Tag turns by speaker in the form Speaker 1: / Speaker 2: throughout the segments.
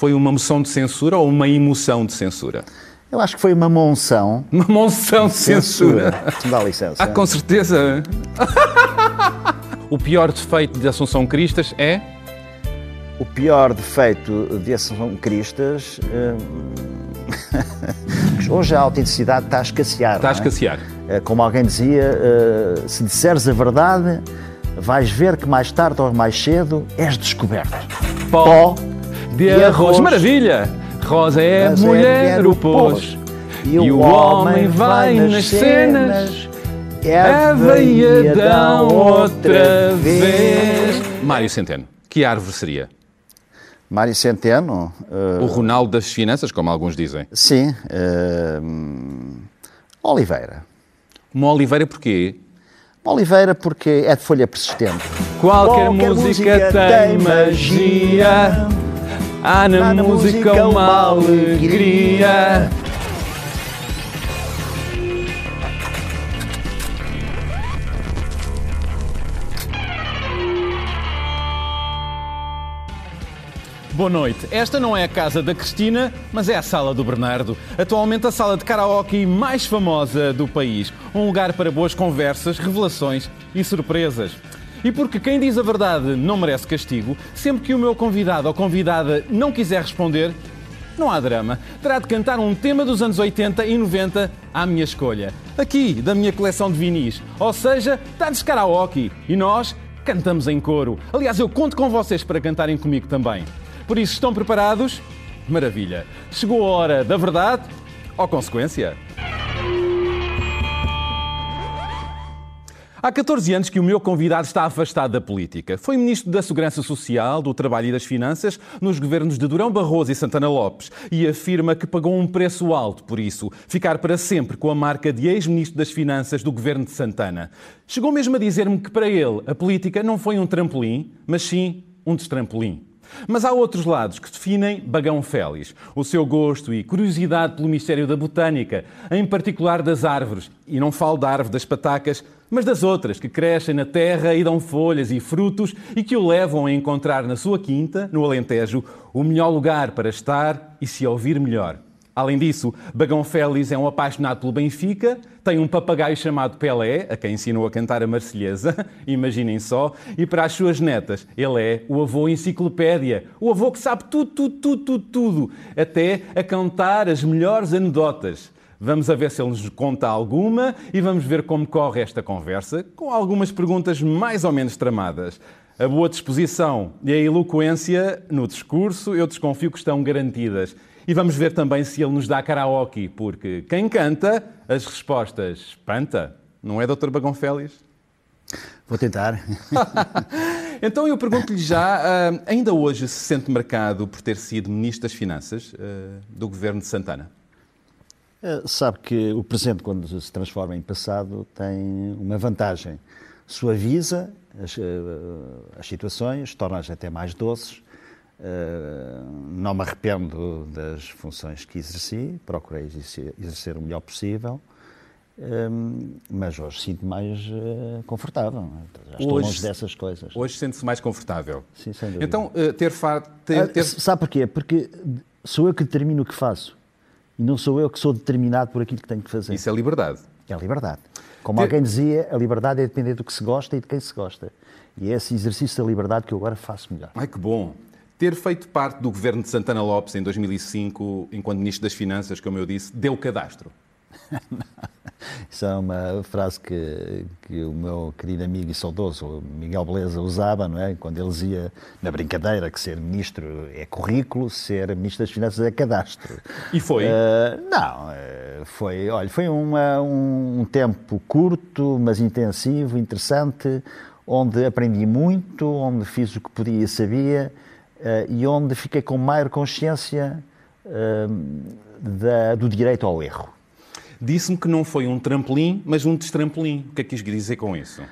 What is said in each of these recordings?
Speaker 1: Foi uma moção de censura ou uma emoção de censura?
Speaker 2: Eu acho que foi uma monção.
Speaker 1: Uma monção de censura.
Speaker 2: censura. Dá licença.
Speaker 1: Ah, com certeza. o pior defeito de Assunção Cristas é?
Speaker 2: O pior defeito de Assunção Cristas. hum, Hoje a autenticidade está a escassear.
Speaker 1: Está a
Speaker 2: é?
Speaker 1: escassear.
Speaker 2: Eh, Como alguém dizia, eh, se disseres a verdade, vais ver que mais tarde ou mais cedo és descoberto. Pó
Speaker 1: de arroz. Maravilha! Rosa é
Speaker 2: Mas é
Speaker 1: mulher, o pôs. E o homem vai nas cenas. Eva e Adão outra vez. Mário Centeno, que árvore seria?
Speaker 2: Mário Centeno, eh,
Speaker 1: O Ronaldo das finanças, como alguns dizem.
Speaker 2: sim. eh, hum, Oliveira.
Speaker 1: Uma oliveira porquê?
Speaker 2: Oliveira porque é de folha persistente.
Speaker 1: Qualquer,
Speaker 2: Qualquer
Speaker 1: música,
Speaker 2: música
Speaker 1: tem
Speaker 2: tem
Speaker 1: magia. Há na,
Speaker 2: Há na
Speaker 1: música
Speaker 2: música
Speaker 1: uma
Speaker 2: uma
Speaker 1: alegria. Boa noite. Esta não é a casa da Cristina, mas é a sala do Bernardo. Atualmente a sala de karaoke mais famosa do país. Um lugar para boas conversas, revelações e surpresas. E porque quem diz a verdade não merece castigo, sempre que o meu convidado ou convidada não quiser responder, não há drama. Terá de cantar um tema dos anos 80 e 90 à minha escolha. Aqui, da minha coleção de vinis. Ou seja, dá-nos karaoke. E nós cantamos em coro. Aliás, eu conto com vocês para cantarem comigo também. Por isso, estão preparados? Maravilha. Chegou a hora da verdade ou consequência? Há 14 anos que o meu convidado está afastado da política. Foi Ministro da Segurança Social, do Trabalho e das Finanças nos governos de Durão Barroso e Santana Lopes e afirma que pagou um preço alto por isso, ficar para sempre com a marca de ex-Ministro das Finanças do governo de Santana. Chegou mesmo a dizer-me que para ele a política não foi um trampolim, mas sim um destrampolim. Mas há outros lados que definem Bagão Félix, o seu gosto e curiosidade pelo mistério da botânica, em particular das árvores. E não falo da árvore das patacas, mas das outras que crescem na terra e dão folhas e frutos e que o levam a encontrar na sua quinta, no Alentejo, o melhor lugar para estar e se ouvir melhor. Além disso, Bagão Félix é um apaixonado pelo Benfica, tem um papagaio chamado Pelé, a quem ensinou a cantar a Marselhesa, imaginem só, e para as suas netas, ele é o avô enciclopédia, o avô que sabe tudo, tudo, tudo, tudo, tudo, até a contar as melhores anedotas. Vamos a ver se ele nos conta alguma e vamos ver como corre esta conversa, com algumas perguntas mais ou menos tramadas. A boa disposição e a eloquência no discurso, eu desconfio que estão garantidas. E vamos ver também se ele nos dá karaoke, porque quem canta, as respostas espanta. Não é, Dr. Bagão Félix?
Speaker 2: Vou tentar.
Speaker 1: Então eu pergunto-lhe já, ah, ainda hoje se sente marcado por ter sido Ministro das Finanças ah, do Governo de Santana?
Speaker 2: Eh, Sabe que o presente, quando se transforma em passado, tem uma vantagem. Suaviza as, eh, as situações, torna-as até mais doces. Eh, Não me arrependo das funções que exerci, procurei exercer, o melhor possível. Hum, mas hoje sinto mais eh, confortável. é? Já estou
Speaker 1: Hoje-
Speaker 2: longe dessas coisas.
Speaker 1: Hoje sente-se mais confortável.
Speaker 2: Sim, sem dúvida.
Speaker 1: Então, ah, ter, fa- ter,
Speaker 2: Ah,
Speaker 1: ter-
Speaker 2: Sabe porquê? Porque sou eu que determino o que faço. E não sou eu que sou determinado por aquilo que tenho que fazer.
Speaker 1: Isso é liberdade.
Speaker 2: É a liberdade. Como alguém dizia, a liberdade é depender do que se gosta e de quem se gosta. E é esse exercício da liberdade que eu agora faço melhor.
Speaker 1: Ai, que bom. Ter feito parte do governo de Santana Lopes em 2005, enquanto Ministro das Finanças, como eu disse, deu cadastro.
Speaker 2: Isso é uma frase que, que o meu querido amigo e saudoso Miguel Beleza usava, não é? Quando ele dizia, na brincadeira, que ser ministro é currículo, ser ministro das Finanças é cadastro.
Speaker 1: E foi?
Speaker 2: Eh, não, eh, foi, olha, foi uma- um, um tempo curto, mas intensivo, interessante, onde aprendi muito, onde fiz o que podia e sabia eh, e onde fiquei com maior consciência eh, da- do direito ao erro.
Speaker 1: Disse-me que não foi um trampolim, mas um destrampolim. O que é que quis dizer com isso?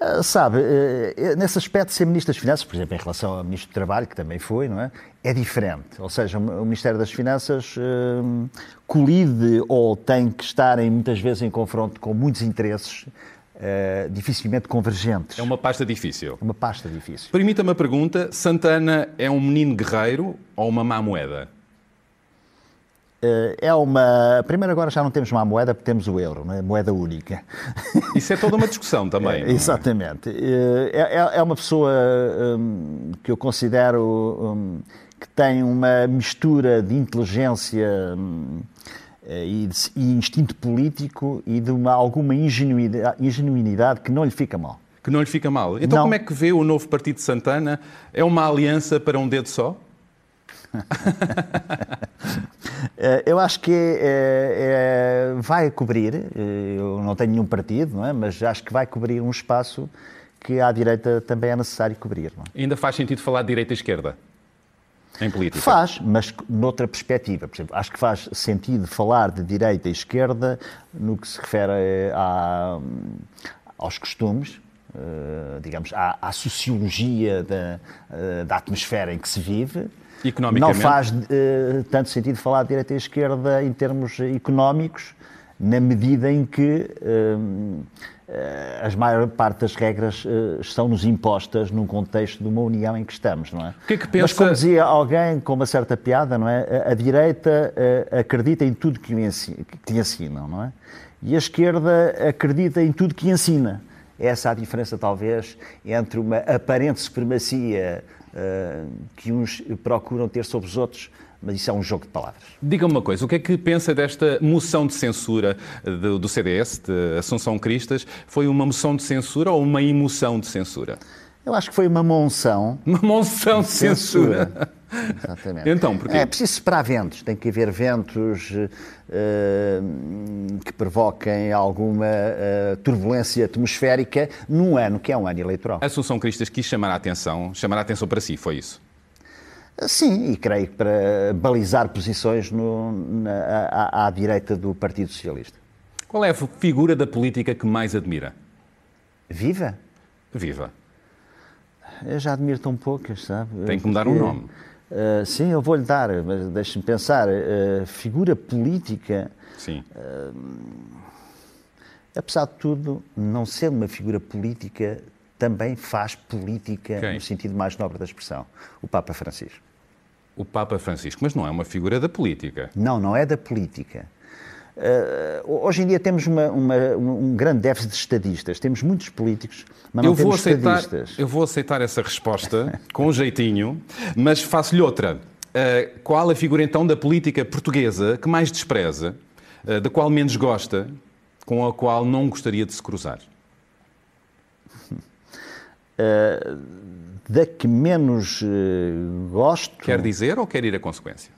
Speaker 2: Ah, Sabe, eh, nesse aspecto, ser Ministro das Finanças, por exemplo, em relação ao Ministro do Trabalho, que também foi, não é? É diferente. Ou seja, o Ministério das Finanças eh, colide ou tem que estar em, muitas vezes em confronto com muitos interesses uh, dificilmente convergentes.
Speaker 1: É uma pasta difícil.
Speaker 2: Uma pasta difícil.
Speaker 1: Permita-me a pergunta: Santana é um menino guerreiro ou uma má moeda?
Speaker 2: É uma. Primeiro, agora já não temos uma moeda, porque temos o euro, é? moeda única.
Speaker 1: Isso é toda uma discussão também.
Speaker 2: É, exatamente. É, é, é, uma pessoa hum, que eu considero hum, que tem uma mistura de inteligência hum, e, de, e, instinto político e de uma, alguma ingenuidade, ingenuidade que não lhe fica mal.
Speaker 1: Que não lhe fica mal. Então, não. como é que vê o novo Partido de Santana? É uma aliança para um dedo só?
Speaker 2: Eh, eu acho que é, é, vai cobrir, eu não tenho nenhum partido, não é? mas acho que vai cobrir um espaço que à direita também é necessário cobrir.
Speaker 1: É? Ainda faz sentido falar de direita e esquerda? Em política?
Speaker 2: Faz, mas noutra perspectiva. Por exemplo, acho que faz sentido falar de direita e esquerda no que se refere a, aos costumes, digamos, à, à sociologia da, da atmosfera em que se vive não faz uh, tanto sentido falar de direita e esquerda em termos económicos, na medida em que uh, as maior parte das regras uh, estão-nos impostas num contexto de uma união em que estamos, não é?
Speaker 1: O que é que pensa...
Speaker 2: Mas como dizia alguém com uma certa piada, não é? A, a direita acredita em tudo que lhe, ensinam, que lhe ensinam, não é? E a esquerda acredita em tudo que ensina. Essa é a diferença, talvez, entre uma aparente supremacia uh, que uns procuram ter sobre os outros, mas isso é um jogo de palavras.
Speaker 1: Diga-me uma coisa, o que é que pensa desta moção de censura do, do CDS, de Assunção Cristas? Foi uma moção de censura ou uma emoção de censura?
Speaker 2: Eu acho que foi uma monção.
Speaker 1: Uma monção de, censura. censura.
Speaker 2: Exatamente.
Speaker 1: Então, porquê?
Speaker 2: É preciso esperar ventos. Tem que haver ventos uh, provoquem alguma uh, turbulência atmosférica num ano que é um ano eleitoral.
Speaker 1: Assunção Cristas quis chamar a atenção, chamar a atenção para si, foi isso?
Speaker 2: Sim, e creio que para balizar posições no, na, à, à direita do Partido Socialista.
Speaker 1: Qual é a figura da política que mais admira?
Speaker 2: Viva?
Speaker 1: Viva.
Speaker 2: Eu já admiro tão poucas, sabe?
Speaker 1: Tem que me dar um nome.
Speaker 2: Uh, sim, eu vou-lhe dar, mas deixe-me pensar. Uh, figura política.
Speaker 1: Sim. Uh,
Speaker 2: apesar de tudo, não ser uma figura política, também faz política Quem? no sentido mais nobre da expressão. O Papa Francisco.
Speaker 1: O Papa Francisco, mas não é uma figura da política.
Speaker 2: Não, não é da política. Uh, hoje em dia temos uma, uma, um grande déficit de estadistas. Temos muitos políticos, mas não eu temos
Speaker 1: aceitar,
Speaker 2: estadistas.
Speaker 1: Eu vou aceitar essa resposta com um jeitinho, mas faço-lhe outra. Uh, qual a figura então da política portuguesa que mais despreza, uh, da qual menos gosta, com a qual não gostaria de se cruzar?
Speaker 2: da que menos gosto.
Speaker 1: Quer dizer ou quer ir à consequência?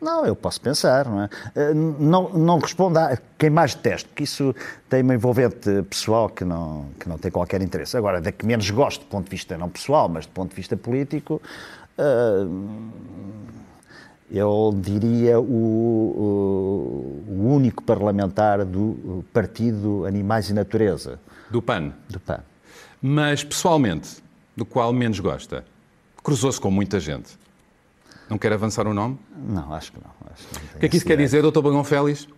Speaker 2: Não, eu posso pensar, não é? Eh, não, não responda a quem mais detesto, porque isso tem uma envolvente pessoal que não, que não tem qualquer interesse. Agora, da que menos gosto, do ponto de vista não pessoal, mas do ponto de vista político, uh, eu diria o, o, único parlamentar do Partido Animais e Natureza.
Speaker 1: Do PAN?
Speaker 2: Do PAN.
Speaker 1: Mas, pessoalmente, do qual menos gosta? Cruzou-se com muita gente. Não quer avançar o nome?
Speaker 2: Não, acho que não. Acho
Speaker 1: que não o que é que isso quer dizer, doutor Bagão Félix?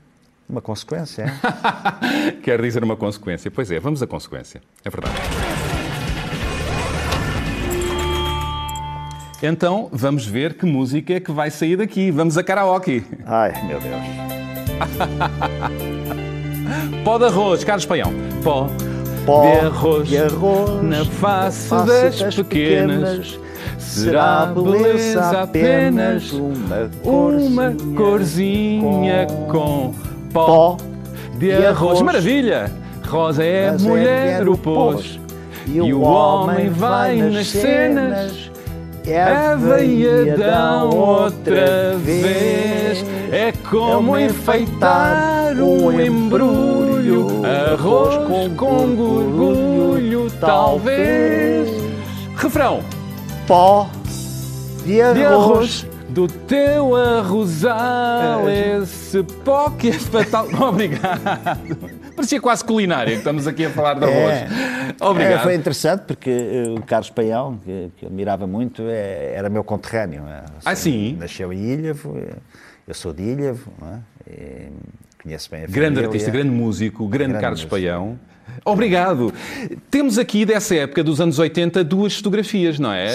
Speaker 2: Uma consequência, é?
Speaker 1: quer dizer uma consequência. Pois é, vamos à consequência. É verdade. Então, vamos ver que música é que vai sair daqui. Vamos a karaoke.
Speaker 2: Ai, meu Deus.
Speaker 1: Pó de arroz, Carlos Paião. Pó,
Speaker 2: Pó
Speaker 1: de, arroz,
Speaker 2: de arroz
Speaker 1: na face, face das, das pequenas, pequenas Será beleza apenas uma corzinha, uma corzinha com, com pó de arroz. Maravilha! Rosa é a mulher, o pôs. E o homem vai nas cenas. Eva e Adão outra vez. É como enfeitar um embrulho. Arroz com gorgulho, talvez. Refrão
Speaker 2: pó de arroz. De arroz
Speaker 1: do teu arrozal, é. esse pó que é fatal. Obrigado. Parecia quase culinária que estamos aqui a falar de arroz. É. Obrigado.
Speaker 2: É, foi interessante porque eh, o Carlos Paião, que, que eu admirava muito, é, era meu conterrâneo. É?
Speaker 1: Ah, sim?
Speaker 2: Nasceu em Ilhavo, eu sou de Ilhavo, é? Conhece bem a
Speaker 1: Grande
Speaker 2: família.
Speaker 1: artista, grande músico, grande,
Speaker 2: Grande
Speaker 1: Carlos
Speaker 2: músico.
Speaker 1: Paião. Obrigado. Temos aqui dessa época dos anos 80 duas fotografias, não é?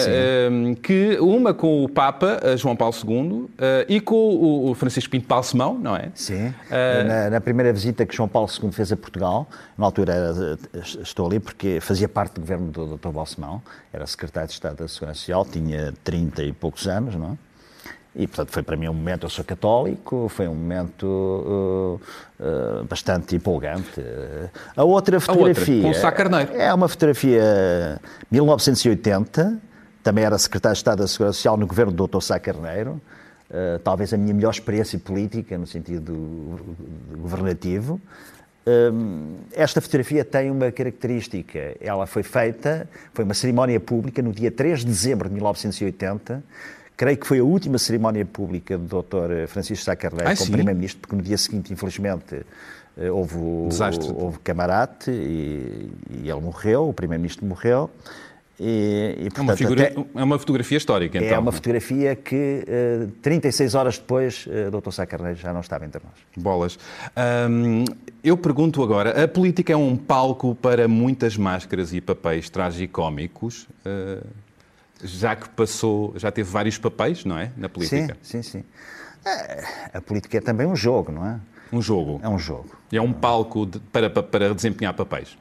Speaker 1: Ehm, que uma com o Papa eh, João Paulo II eh, e com o- Francisco Pinto Balsemão, não é?
Speaker 2: Sim.
Speaker 1: Eh,
Speaker 2: Na, na primeira visita que João Paulo II fez a Portugal, na altura estou ali porque fazia parte do governo do Dr. Balsemão, era secretário de Estado da Segurança Social, tinha 30 e poucos anos, não é? E, portanto, foi para mim um momento, eu sou católico, foi um momento uh, uh, bastante empolgante. A outra fotografia...
Speaker 1: com o Sá Carneiro.
Speaker 2: É uma fotografia 1980, também era secretário de Estado da Segurança Social no governo do Dr. Sá Carneiro, uh, talvez a minha melhor experiência política, no sentido governativo. Esta fotografia tem uma característica. Ela foi feita, foi uma cerimónia pública no dia 3 de dezembro de 1980. Creio que foi a última cerimónia pública do Dr. Francisco Sá Carneiro
Speaker 1: Ah,
Speaker 2: como? Primeiro-Ministro, porque no dia seguinte, infelizmente, eh, houve o
Speaker 1: Desastre.
Speaker 2: houve camarate e, e ele morreu, o Primeiro-Ministro morreu. E, e,
Speaker 1: É uma,
Speaker 2: portanto,
Speaker 1: figura, é uma fotografia histórica, então.
Speaker 2: é uma fotografia que eh, 36 horas depois, eh, Dr. Sá Carneiro já não estava entre nós.
Speaker 1: Bolas. Hum, eu pergunto agora: a política é um palco para muitas máscaras e papéis tragicómicos? Uh, já que passou, já teve vários papéis, não é? Na política.
Speaker 2: Sim, sim, sim. Eh, A política é também um jogo, não é?
Speaker 1: Um jogo.
Speaker 2: É um jogo.
Speaker 1: É um palco de- para, para, desempenhar papéis.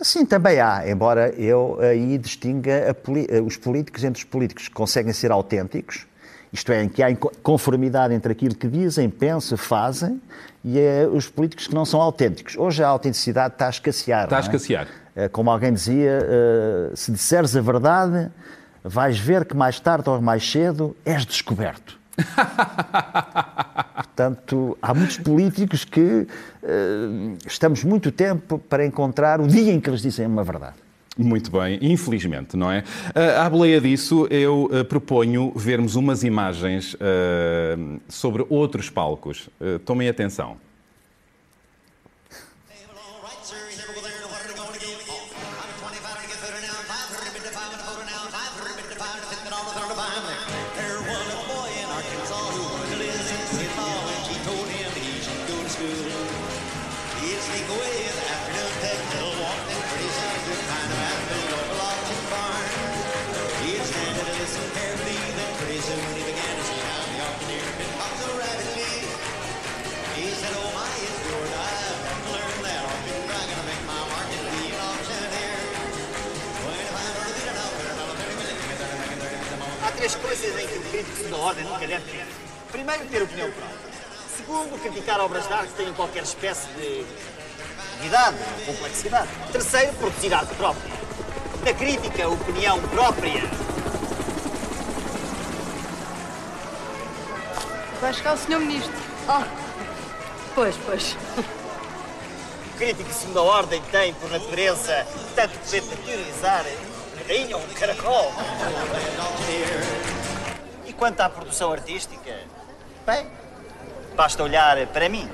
Speaker 2: Sim, também há, embora eu aí distinga a os políticos entre os políticos que conseguem ser autênticos, isto é, em que há conformidade entre aquilo que dizem, pensam, fazem, e eh, os políticos que não são autênticos. Hoje a autenticidade está a escassear.
Speaker 1: Está a
Speaker 2: não é? Eh, Como alguém dizia, eh, se disseres a verdade, vais ver que mais tarde ou mais cedo és descoberto. Portanto, há muitos políticos que eh, estamos muito tempo para encontrar o dia em que eles dizem uma verdade.
Speaker 1: Muito bem, infelizmente, não é? Ah, à boleia disso, eu ah, proponho vermos umas imagens sobre outros palcos. Tomem atenção.
Speaker 3: Três coisas em que o crítico de ordem nunca deve ter. Primeiro, ter opinião própria. Segundo, criticar obras de arte que tenham qualquer espécie de idade, complexidade. Terceiro, produzir arte própria. Na crítica, opinião própria.
Speaker 4: Vai chegar o senhor ministro. Ah, pois, pois.
Speaker 3: O crítico de segunda ordem tem, por natureza, tanto poder de teorizar um caracol. E quanto à produção artística, bem, basta olhar para mim.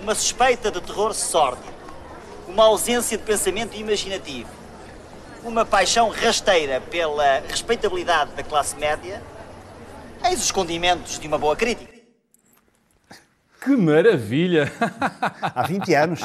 Speaker 3: Uma suspeita de terror sórdido, uma ausência de pensamento imaginativo, uma paixão rasteira pela respeitabilidade da classe média, eis os condimentos de uma boa crítica.
Speaker 1: Que maravilha!
Speaker 2: Há 20 anos.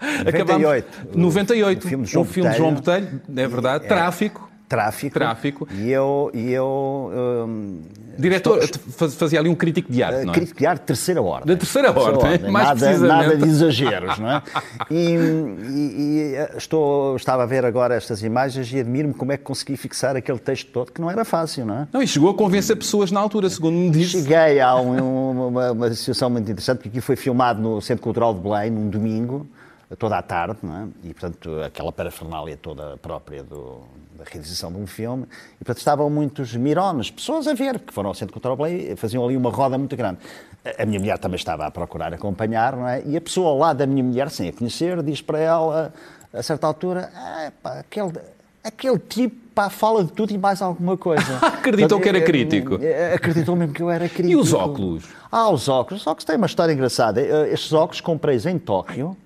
Speaker 1: Acabamos-
Speaker 2: 98.
Speaker 1: 98.
Speaker 2: O filme de João
Speaker 1: o filme de João
Speaker 2: Botelho.
Speaker 1: Botelho, é verdade.
Speaker 2: É.
Speaker 1: Tráfico.
Speaker 2: Tráfico.
Speaker 1: Tráfico.
Speaker 2: E eu, e eu hum,
Speaker 1: Diretor,
Speaker 2: estou-
Speaker 1: faz- fazia ali um crítico de arte, não é?
Speaker 2: crítico de arte de terceira ordem.
Speaker 1: Da terceira ordem, mais
Speaker 2: nada, nada de exageros, não é? E, e- e, eh, estou, estava a ver agora estas imagens e admiro-me como é que consegui fixar aquele texto todo, que não era fácil, não é?
Speaker 1: Não, e chegou a convencer pessoas na altura, segundo me disse.
Speaker 2: Cheguei a um- uma, uma situação muito interessante, porque aqui foi filmado no Centro Cultural de Belém, num domingo, toda a tarde, é? e portanto aquela parafernália toda própria do- da realização de um filme, e portanto estavam muitos mirones, pessoas a ver, que foram ao Centro Cultural Belém, faziam ali uma roda muito grande. A- A minha mulher também estava a procurar acompanhar, não é? E a pessoa ao lado da minha mulher, sem a conhecer, diz para ela, a certa altura, ah, pá, aquele, aquele tipo pá, fala de tudo e mais alguma coisa.
Speaker 1: Acreditou que era
Speaker 2: eh,
Speaker 1: crítico.
Speaker 2: eh, Acreditou mesmo que eu era crítico.
Speaker 1: E os óculos?
Speaker 2: Ah, os óculos. Os óculos têm uma história engraçada. Eh, Estes óculos comprei em Tóquio.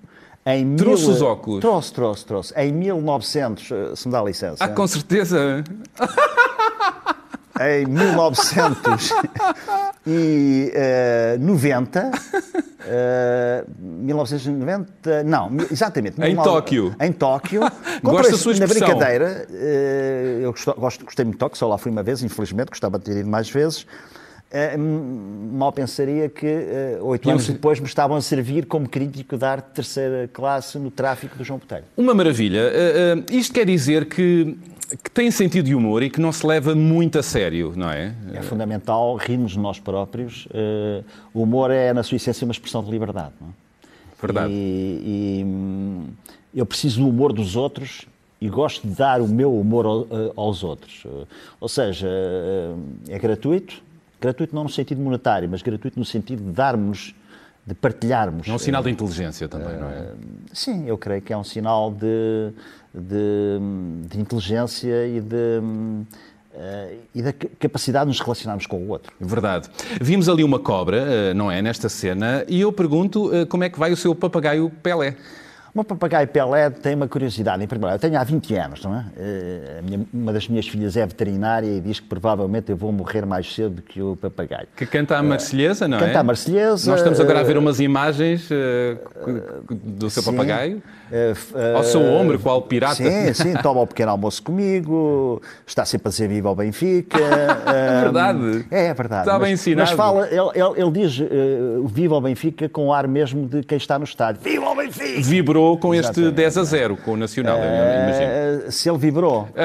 Speaker 2: Em
Speaker 1: Trouxe
Speaker 2: mil-
Speaker 1: os óculos?
Speaker 2: Trouxe, trouxe, trouxe. Em 1900, eh, se me dá licença.
Speaker 1: Ah, com certeza.
Speaker 2: Em 1990, Eh, 1990, não, exatamente.
Speaker 1: Em
Speaker 2: 19
Speaker 1: Tóquio.
Speaker 2: Em Tóquio.
Speaker 1: Gosto da sua
Speaker 2: Na
Speaker 1: expressão.
Speaker 2: brincadeira, eh, eu gosto, gosto- gostei muito de Tóquio, só lá fui uma vez, infelizmente, gostava de ter ido mais vezes. Eh, m- mal pensaria que eh, oito anos depois me estavam a servir como crítico de arte de terceira classe no tráfico do João Botelho.
Speaker 1: Uma maravilha. Uh, uh, isto quer dizer que, que tem sentido de humor e que não se leva muito a sério, não é?
Speaker 2: É fundamental rirmos de nós próprios. Eh, o humor é, na sua essência, uma expressão de liberdade. Não é?
Speaker 1: Verdade.
Speaker 2: E, e, hum, eu preciso do humor dos outros e gosto de dar o meu humor ao- eh, aos outros. Eh, Ou seja, eh, é gratuito, gratuito não no sentido monetário, mas gratuito no sentido de darmos, de partilharmos.
Speaker 1: É um sinal de inteligência também, não é?
Speaker 2: Sim, eu creio que é um sinal de, de, de inteligência e de, eh, e da ca- capacidade de nos relacionarmos com o outro.
Speaker 1: Verdade. Vimos ali uma cobra, uh, não é, nesta cena, e eu pergunto uh, como é que vai o seu papagaio Pelé?
Speaker 2: O meu papagaio Pelé tem uma curiosidade. Em primeiro lugar, eu tenho há 20 anos, não é? Eh, minha- uma das minhas filhas é veterinária e diz que provavelmente eu vou morrer mais cedo do que o papagaio.
Speaker 1: Que canta a Marselhesa, não é?
Speaker 2: Canta a Marselhesa,
Speaker 1: Nós estamos agora a ver
Speaker 2: uh,
Speaker 1: umas imagens uh, do seu
Speaker 2: Sim.
Speaker 1: papagaio.
Speaker 2: Eh,
Speaker 1: Ao seu
Speaker 2: eh,
Speaker 1: ombro, qual pirata.
Speaker 2: Sim, sim, toma o pequeno almoço comigo, está sempre a dizer viva ao Benfica. é
Speaker 1: verdade.
Speaker 2: É, é verdade.
Speaker 1: Está
Speaker 2: mas,
Speaker 1: bem ensinado.
Speaker 2: Mas fala, ele, ele- ele diz eh, viva ao Benfica com o ar mesmo de quem está no estádio. Viva ao Benfica!
Speaker 1: Vibrou com este
Speaker 2: Exatamente.
Speaker 1: 10 a 0 com o Nacional, eu imagino.
Speaker 2: Eh, se ele vibrou.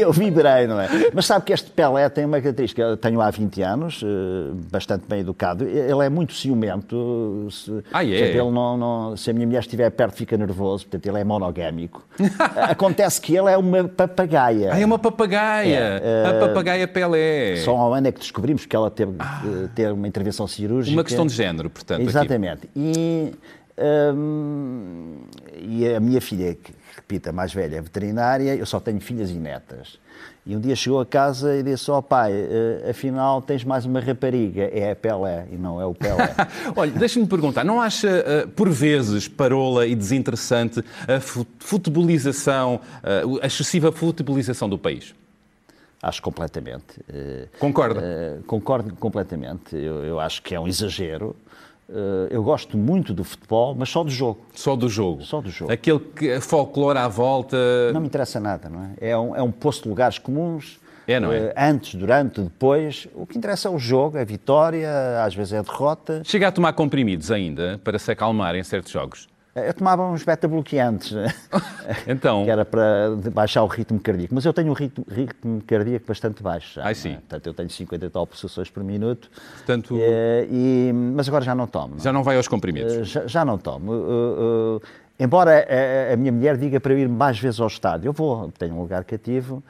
Speaker 2: eu vibrei, não é? Mas sabe que este Pelé tem uma característica. Eu tenho há 20 anos, eh, bastante bem educado. Ele é muito ciumento. Se,
Speaker 1: Ah, é?
Speaker 2: portanto, ele não, não- se a minha mulher estiver perto, fica nervoso. Portanto, ele é monogâmico. Acontece que ele é uma papagaia.
Speaker 1: Ah, é uma papagaia.
Speaker 2: É,
Speaker 1: a papagaia Pelé.
Speaker 2: Só há um ano é que descobrimos que ela teve ter uma intervenção cirúrgica.
Speaker 1: Uma questão de género, portanto. aqui.
Speaker 2: Exatamente. E, hum, e a minha filha, que repito, a mais velha, é veterinária, eu só tenho filhas e netas. E um dia chegou a casa e disse: Ó pai, eh, afinal tens mais uma rapariga. É a Pelé e não é o Pelé.
Speaker 1: Olha, deixa-me perguntar, não acha eh, por vezes parola e desinteressante a fu- futebolização, eh, a excessiva futebolização do país?
Speaker 2: acho completamente.
Speaker 1: Concorda?
Speaker 2: concordo completamente. Eu, eu acho que é um exagero. Eh, eu gosto muito do futebol, mas só do jogo.
Speaker 1: Só do jogo?
Speaker 2: Só do jogo.
Speaker 1: Aquele que, folclore à volta...
Speaker 2: Não me interessa nada, não é? É um, é um poço de lugares comuns.
Speaker 1: É, não é?
Speaker 2: eh, Antes, durante, depois. O que interessa é o jogo, a vitória, às vezes é a derrota.
Speaker 1: Chega a tomar comprimidos ainda para se acalmar em certos jogos?
Speaker 2: Eh, Eu tomava uns beta-bloqueantes, né?
Speaker 1: Então,
Speaker 2: que era para baixar o ritmo cardíaco. Mas eu tenho um ritmo, ritmo cardíaco bastante baixo já.
Speaker 1: Ai,
Speaker 2: não é?
Speaker 1: sim.
Speaker 2: Portanto, eu tenho 50 e tal pulsações por minuto.
Speaker 1: portanto,
Speaker 2: Eh, e- mas agora já não tomo.
Speaker 1: já não vai aos comprimidos.
Speaker 2: Eh, Já, já não tomo. Uh, uh, embora a, a minha mulher diga para eu ir mais vezes ao estádio, eu vou, tenho um lugar cativo,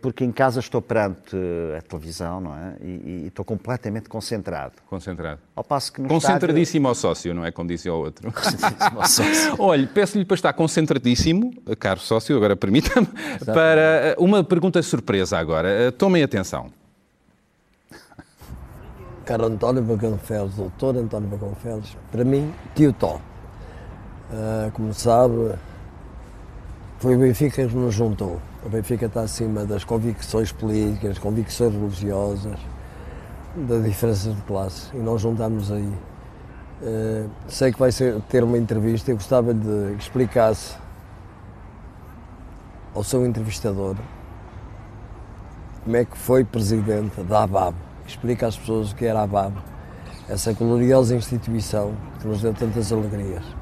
Speaker 2: porque em casa estou perante uh, a televisão, não é? E, e estou completamente concentrado.
Speaker 1: Concentrado.
Speaker 2: Ao passo que no
Speaker 1: Concentradíssimo ao sócio, não é? Como dizia o outro.
Speaker 2: estádio... Concentradíssimo.
Speaker 1: Olha, peço-lhe para estar concentradíssimo, caro sócio, agora permita-me, para uh, uma pergunta surpresa agora. Uh, Tomem atenção.
Speaker 5: Caro António Baconfeles, doutor António Baconfeles, para mim, tio Tó. Ah, como sabe, foi o Benfica que nos juntou. O Benfica está acima das convicções políticas, convicções religiosas, das diferenças de classe e nós juntámos aí. Ah, sei que vai ser, ter uma entrevista e gostava de que explicasse ao seu entrevistador como é que foi presidente da ABAB. Explica às pessoas o que era a ABAB, essa gloriosa instituição que nos deu tantas alegrias.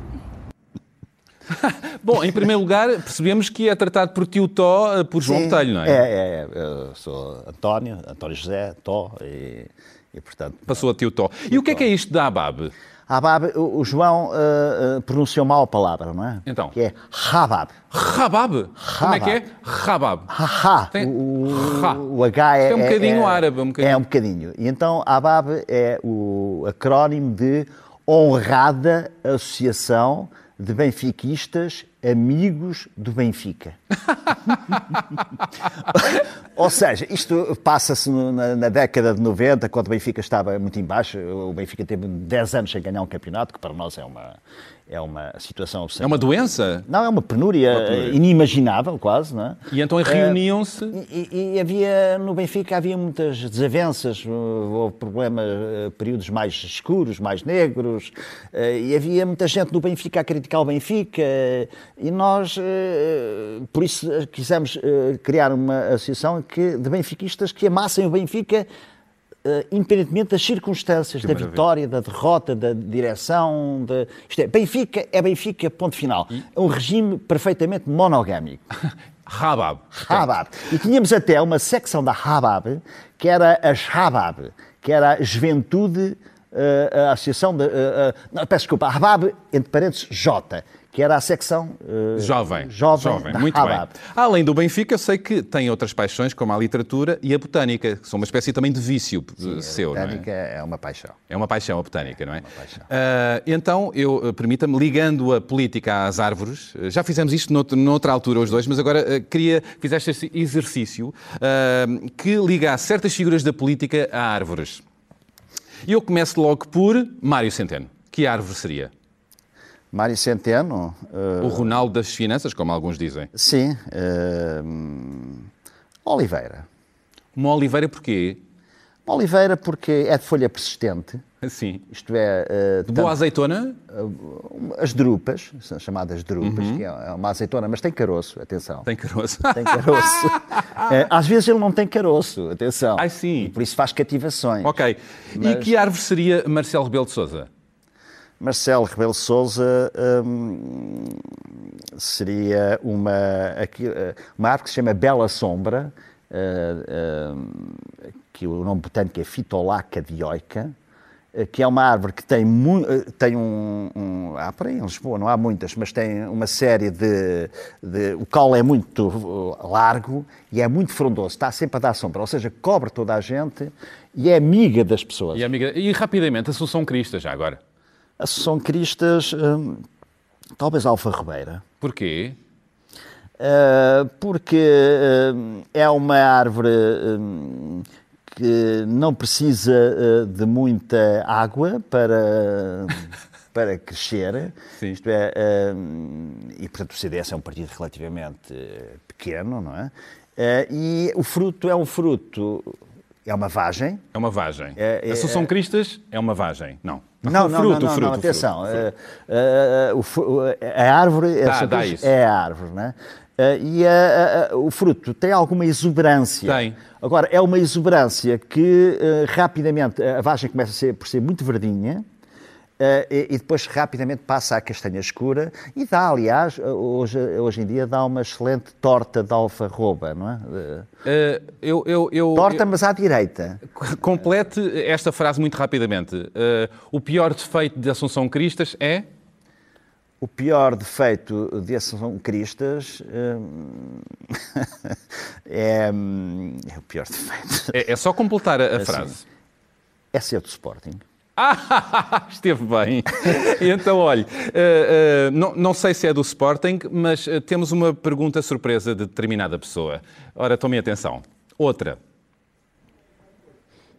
Speaker 1: Bom, em primeiro lugar, percebemos que é tratado por tio Tó, uh, por João Botelho, não é?
Speaker 2: É, é, é. Eu sou António, António José, Tó, e, e portanto...
Speaker 1: Passou a tio Tó. E o que é que é isto da ABAB?
Speaker 2: Habab, o, João uh, uh, pronunciou mal a palavra, não é?
Speaker 1: Então.
Speaker 2: Que é Habab.
Speaker 1: Rabab. Como é que é? Rabab.
Speaker 2: Haha.
Speaker 1: Tem-
Speaker 2: O,
Speaker 1: Ha.
Speaker 2: o H é.
Speaker 1: Isto é um bocadinho árabe, um bocadinho.
Speaker 2: É um bocadinho. E então, ABAB é o acrónimo de Honrada Associação de Benfiquistas Amigos do Benfica. Ou seja, isto passa-se na, na década de 90, quando o Benfica estava muito em baixo. O Benfica teve 10 anos sem ganhar um campeonato, que para nós é uma, é uma situação...
Speaker 1: É uma doença?
Speaker 2: Não, é uma penúria,
Speaker 1: Uma penúria.
Speaker 2: eh, inimaginável, quase, não é?
Speaker 1: E então reuniam-se.
Speaker 2: E, e- e havia, no Benfica havia muitas desavenças, uh, houve problemas, uh, períodos mais escuros, mais negros, uh, e havia muita gente no Benfica a criticar o Benfica, uh, e nós, uh, por isso, uh, quisemos uh, criar uma associação que, de benfiquistas que amassem o Benfica eh, independentemente das circunstâncias, da
Speaker 1: maravilha.
Speaker 2: vitória, da derrota, da direção. De... Isto é, Benfica é Benfica, ponto final. É um regime perfeitamente monogâmico.
Speaker 1: Rabab.
Speaker 2: Habab. E tínhamos até uma secção da Habab, que era as Habab, que era a juventude, eh, a associação de. eh, não, peço desculpa, a Habab, entre parênteses, J, que era a secção eh,
Speaker 1: Jovem.
Speaker 2: jovem, da
Speaker 1: Muito
Speaker 2: Habab.
Speaker 1: bem. Além do Benfica, eu sei que tem outras paixões, como a literatura e a botânica, que são uma espécie também de vício eh, seu,
Speaker 2: a
Speaker 1: é?
Speaker 2: botânica é uma paixão.
Speaker 1: É uma paixão a botânica, não é?
Speaker 2: paixão.
Speaker 1: Ah, então, eu permita-me, ligando a política às árvores, já fizemos isto nout- noutra altura os dois, mas agora eh, queria que fizeste esse exercício ah, que ligasse certas figuras da política a árvores. E eu começo logo por Mário Centeno. Que árvore seria?
Speaker 2: Mário Centeno. eh,
Speaker 1: O Ronaldo das Finanças, como alguns dizem.
Speaker 2: sim. hum, Oliveira.
Speaker 1: Uma oliveira porquê?
Speaker 2: Oliveira, porque é de folha persistente,
Speaker 1: Assim.
Speaker 2: isto é. eh,
Speaker 1: De boa azeitona?
Speaker 2: As drupas, são chamadas drupas, que é uma azeitona, mas tem caroço, atenção.
Speaker 1: Uhum. Tem caroço.
Speaker 2: Tem caroço. Às vezes ele não tem caroço, atenção.
Speaker 1: Ai, sim.
Speaker 2: E por isso faz cativações.
Speaker 1: ok. E
Speaker 2: Mas-
Speaker 1: que árvore seria Marcelo Rebelo de Sousa?
Speaker 2: Marcelo Rebelo de Sousa hum, seria uma, uma árvore que se chama Bela Sombra, hum, que o nome botânico é Fitolaca dioica, eh, que é uma árvore que tem, eh, tem um, um- Há por aí em Lisboa, não há muitas, mas tem uma série de. de- o caule é muito uh, largo e é muito frondoso, está sempre a dar sombra, ou seja, cobre toda a gente e é amiga das pessoas.
Speaker 1: E, amiga... e rapidamente, Assunção Crista, já agora.
Speaker 2: Associação Cristas, hum, talvez Alfa Ribeira,
Speaker 1: Porquê?
Speaker 2: Uh, porque hum, é uma árvore hum, que não precisa uh, de muita água para, para crescer.
Speaker 1: Sim.
Speaker 2: Isto é, hum, e portanto o CDS é um partido relativamente eh, pequeno, não é? Uh, e o fruto é um fruto, é uma vagem,
Speaker 1: É uma vagem.
Speaker 2: É- é-
Speaker 1: Assunção Cristas é uma vagem. Não.
Speaker 2: Não, não,
Speaker 1: fruto,
Speaker 2: não, não,
Speaker 1: fruto,
Speaker 2: não, atenção.
Speaker 1: fruto,
Speaker 2: eh, o fu- a árvore é, é a árvore, não é? E a- a- a- o fruto tem alguma exuberância.
Speaker 1: Tem.
Speaker 2: Agora, é uma exuberância que eh, rapidamente a vagem começa a ser, por ser muito verdinha. Eh, e, depois rapidamente passa à castanha escura e dá, aliás, eh, hoje, hoje em dia dá uma excelente torta de alfarroba, não é? Eh,
Speaker 1: eu, eu, eu,
Speaker 2: torta, mas à direita.
Speaker 1: complete esta frase muito rapidamente. O pior defeito de Assunção Cristas é.
Speaker 2: O pior defeito de Assunção Cristas hum, é, hum, é o pior defeito.
Speaker 1: É, é só completar a, a
Speaker 2: Assim.
Speaker 1: frase.
Speaker 2: É ser do Sporting.
Speaker 1: Ah, esteve bem. Então, olha, eh, eh, não, não sei se é do Sporting, mas eh, temos uma pergunta surpresa de determinada pessoa. Ora, tomem atenção. Outra.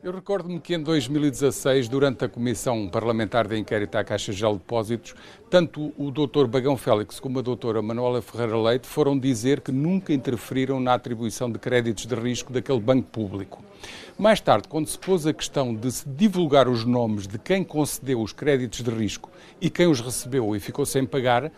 Speaker 6: Eu recordo-me que em 2016, durante a Comissão Parlamentar de Inquérito à Caixa Geral de Depósitos, tanto o Dr. Bagão Félix como a Dra. Manuela Ferreira Leite foram dizer que nunca interferiram na atribuição de créditos de risco daquele banco público. Mais tarde, quando se pôs a questão de se divulgar os nomes de quem concedeu os créditos de risco e quem os recebeu e ficou sem pagar,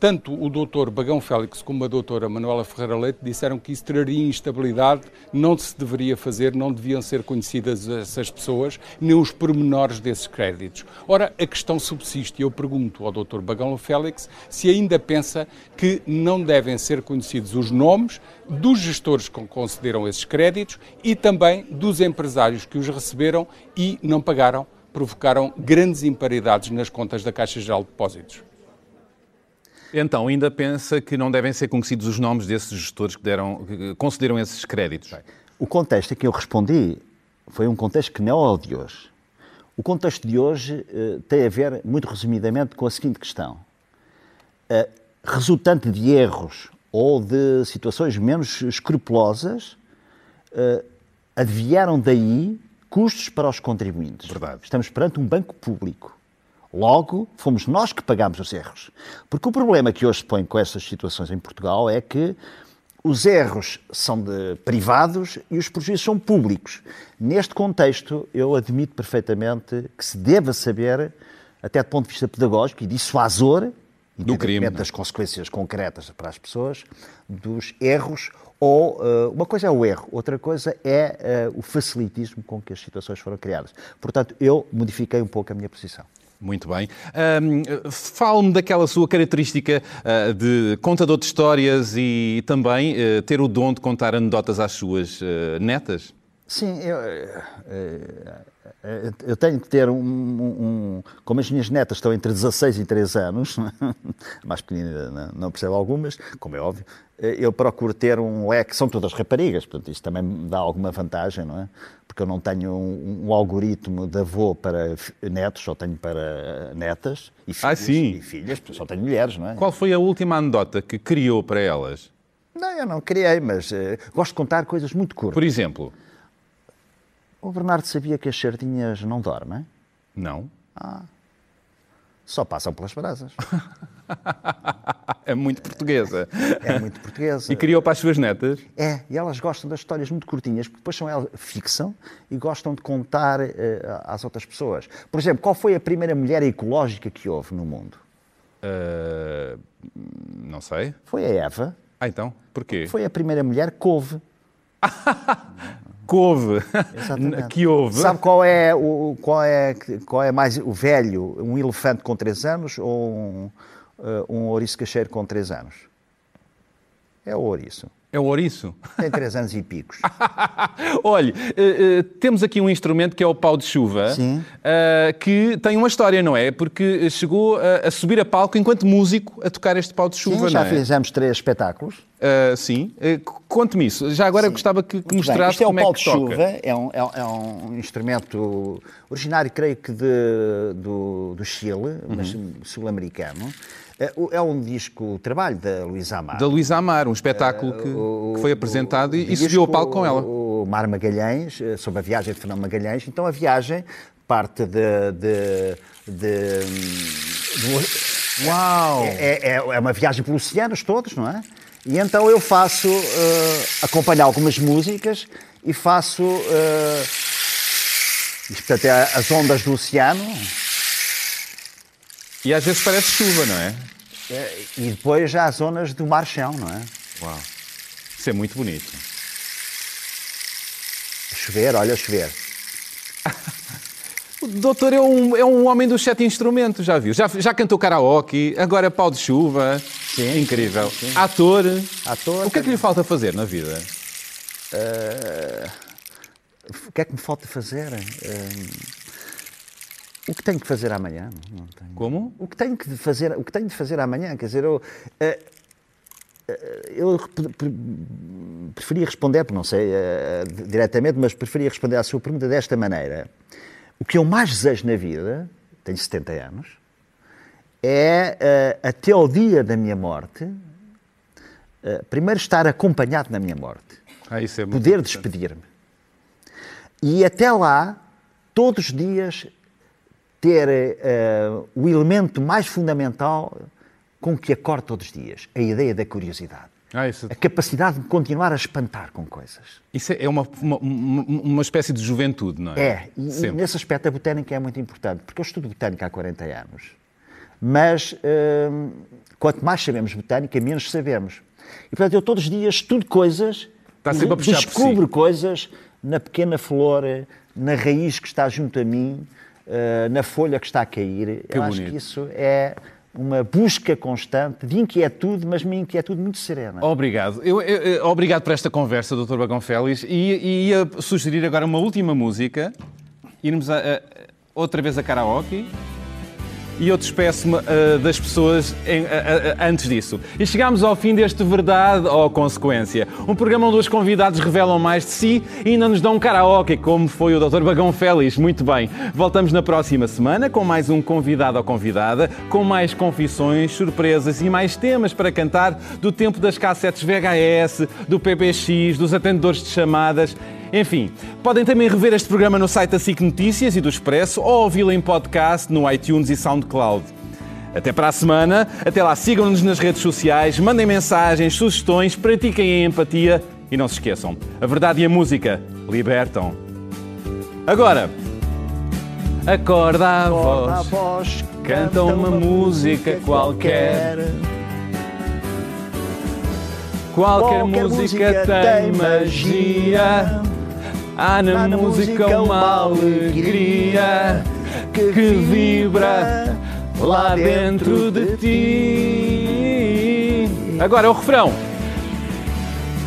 Speaker 6: tanto o Dr. Bagão Félix como a Dra. Manuela Ferreira Leite disseram que isso traria instabilidade, não se deveria fazer, não deviam ser conhecidas essas pessoas, nem os pormenores desses créditos. Ora, a questão subsiste e eu pergunto ao Dr. Bagão Félix se ainda pensa que não devem ser conhecidos os nomes dos gestores que concederam esses créditos e também dos empresários que os receberam e não pagaram, provocaram grandes imparidades nas contas da Caixa Geral de Depósitos.
Speaker 1: Então, ainda pensa que não devem ser conhecidos os nomes desses gestores que, deram, que concederam esses créditos?
Speaker 2: O contexto a que eu respondi foi um contexto que não é o de hoje. O contexto de hoje eh, tem a ver, muito resumidamente, com a seguinte questão. Eh, resultante de erros ou de situações menos escrupulosas, eh, advieram daí custos para os contribuintes.
Speaker 1: Verdade.
Speaker 2: Estamos perante um banco público, Logo, fomos nós que pagámos os erros. Porque o problema que hoje se põe com estas situações em Portugal é que os erros são de privados e os prejuízos são públicos. Neste contexto, eu admito perfeitamente que se deva saber, até do ponto de vista pedagógico e dissuasor,
Speaker 1: Do crime, não é?
Speaker 2: das consequências concretas para as pessoas, dos erros, ou eh, uma coisa é o erro, outra coisa é eh, o facilitismo com que as situações foram criadas. Portanto, eu modifiquei um pouco a minha posição.
Speaker 1: Muito bem. Ahm, Fale-me daquela sua característica ah, de contador de histórias e também eh, ter o dom de contar anedotas às suas eh, netas.
Speaker 2: Sim, eu, eh, eh, eu tenho que ter um, um- um- Como as minhas netas estão entre 16 e 13 anos, mais pequenina não, percebe algumas, como é óbvio, eh, eu procuro ter um leque. São todas raparigas, portanto, isso também me dá alguma vantagem, não é? Porque eu não tenho um, um algoritmo de avô para netos, só tenho para netas e filhos.
Speaker 1: Ah, sim.
Speaker 2: E filhas, só tenho mulheres, não é?
Speaker 1: Qual foi a última anedota que criou para elas?
Speaker 2: Não, eu não criei, mas eh, gosto de contar coisas muito curtas.
Speaker 1: Por exemplo?
Speaker 2: O Bernardo sabia que as sardinhas não dormem?
Speaker 1: Não.
Speaker 2: Só passam pelas brasas.
Speaker 1: É muito portuguesa.
Speaker 2: É muito portuguesa.
Speaker 1: E criou para as suas netas?
Speaker 2: É, e elas gostam das histórias muito curtinhas, porque depois são elas ficção e gostam de contar eh, às outras pessoas. Por exemplo, qual foi a primeira mulher ecológica que houve no mundo?
Speaker 1: Ah, não sei.
Speaker 2: Foi a Eva.
Speaker 1: Ah, então? Porquê?
Speaker 2: Foi a primeira mulher que houve.
Speaker 1: Couve.
Speaker 2: Exatamente.
Speaker 1: que houve.
Speaker 2: Sabe qual é, o, qual, é, qual é mais o velho? Um elefante com 3 anos ou um, eh, um ouriço cacheiro com 3 anos? É o ouriço.
Speaker 1: É o ouriço.
Speaker 2: Tem 3 anos e picos.
Speaker 1: Olhe, eh, eh, temos aqui um instrumento que é o pau de chuva,
Speaker 2: Sim.
Speaker 1: eh, que tem uma história, não é? Porque chegou a, a subir a palco enquanto músico a tocar este pau de chuva,
Speaker 2: Sim, já
Speaker 1: não é?
Speaker 2: fizemos três espetáculos.
Speaker 1: Sim. Eh, Conte-me isso. Já agora gostava que, que mostrasse
Speaker 2: Isto é o pau
Speaker 1: é que
Speaker 2: de
Speaker 1: toca.
Speaker 2: chuva, é um, é um- é um instrumento originário, creio que, de- do, do Chile, mas
Speaker 1: Uhum.
Speaker 2: sul-americano. É, o- é um disco, trabalho da Luísa Amar.
Speaker 1: Da Luísa Amar, um espetáculo que,
Speaker 2: O-
Speaker 1: que foi apresentado e, e
Speaker 2: disco,
Speaker 1: subiu ao palco com ela.
Speaker 2: O Mar Magalhães, eh, sobre a viagem de Fernando Magalhães. Então a viagem parte de. de, de- do-
Speaker 1: Uau!
Speaker 2: é, é- é uma viagem pelos oceanos todos, não é? E então eu faço, eh, acompanho algumas músicas e faço, eh, isto, portanto, é as ondas do oceano
Speaker 1: E às vezes parece chuva, não é?
Speaker 2: eh, e depois já as zonas do mar-chão, não é?
Speaker 1: Uau! Isso é muito bonito.
Speaker 2: Chover, olha, chover.
Speaker 1: O doutor é um, é um homem dos sete instrumentos, já viu? Já, já cantou karaoke, agora é pau de chuva.
Speaker 2: Sim,
Speaker 1: Incrível.
Speaker 2: sim, sim.
Speaker 1: Ator.
Speaker 2: Ator,
Speaker 1: O que é que lhe falta fazer na vida?
Speaker 2: O que é que me falta fazer? Eh, o que tenho que fazer amanhã? Não tenho.
Speaker 1: Como?
Speaker 2: O que tenho que fazer, o que tenho de fazer amanhã, quer dizer, eu, eh, eh, eu pre- pre- preferia responder, não sei eh, diretamente, mas preferia responder à sua pergunta desta maneira. O que eu mais desejo na vida, tenho 70 anos, é até ao dia da minha morte, primeiro estar acompanhado na minha morte
Speaker 1: Ah, isso é
Speaker 2: poder despedir-me. E até lá, todos os dias, ter eh, o elemento mais fundamental com que acordo todos os dias, a ideia da curiosidade.
Speaker 1: Ah, isso,
Speaker 2: A capacidade de continuar a espantar com coisas.
Speaker 1: isso é uma, uma, uma- espécie de juventude, não é?
Speaker 2: É, e, e nesse aspecto a botânica é muito importante, porque eu estudo botânica há 40 anos, mas hum, quanto mais sabemos botânica, menos sabemos. E portanto eu todos os dias estudo coisas,
Speaker 1: Está sempre a puxar por si.
Speaker 2: descubro coisas na pequena flor, na raiz que está junto a mim, eh, na folha que está a cair.
Speaker 1: Que
Speaker 2: eu acho
Speaker 1: bonito.
Speaker 2: que isso é uma busca constante de inquietude, mas uma inquietude muito serena.
Speaker 1: Obrigado. Eu, eu- eu- obrigado por esta conversa, Dr. Bagão Félix. E, e ia sugerir agora uma última música. Irmos a- a- outra vez a karaoke. E eu despeço-me ah, das pessoas em- a- a- antes disso. E chegamos ao fim deste Verdade ou Consequência. Um programa onde os convidados revelam mais de si e ainda nos dão um karaoke, como foi o Dr. Bagão Félix. Muito bem. Voltamos na próxima semana com mais um convidado ou convidada, com mais confissões, surpresas e mais temas para cantar do tempo das cassetes VHS, do PBX, dos atendedores de chamadas Enfim, podem também rever este programa no site da SIC Notícias e do Expresso ou ouvi-lo em podcast no iTunes e SoundCloud. Até para a semana. Até lá, sigam-nos nas redes sociais, mandem mensagens, sugestões, pratiquem a empatia e não se esqueçam: a verdade e a música libertam. Agora, acorda a
Speaker 2: Acorda a
Speaker 1: voz,
Speaker 2: voz,
Speaker 1: canta uma música qualquer. Qualquer,
Speaker 2: Qualquer
Speaker 1: música tem magia. Há na,
Speaker 2: na
Speaker 1: música
Speaker 2: música uma
Speaker 1: alegria que, vibra lá dentro de ti. Agora o refrão.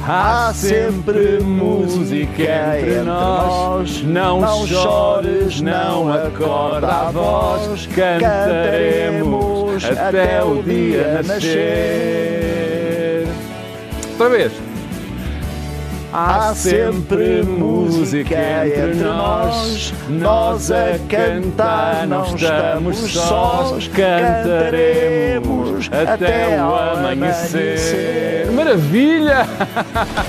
Speaker 1: Há sempre música entre nós. Não chores, não acorda a voz. Cantaremos até o dia nascer. Outra vez. Há sempre música entre nós, nós. A cantar, não estamos sós, cantaremos até o amanhecer. Maravilha!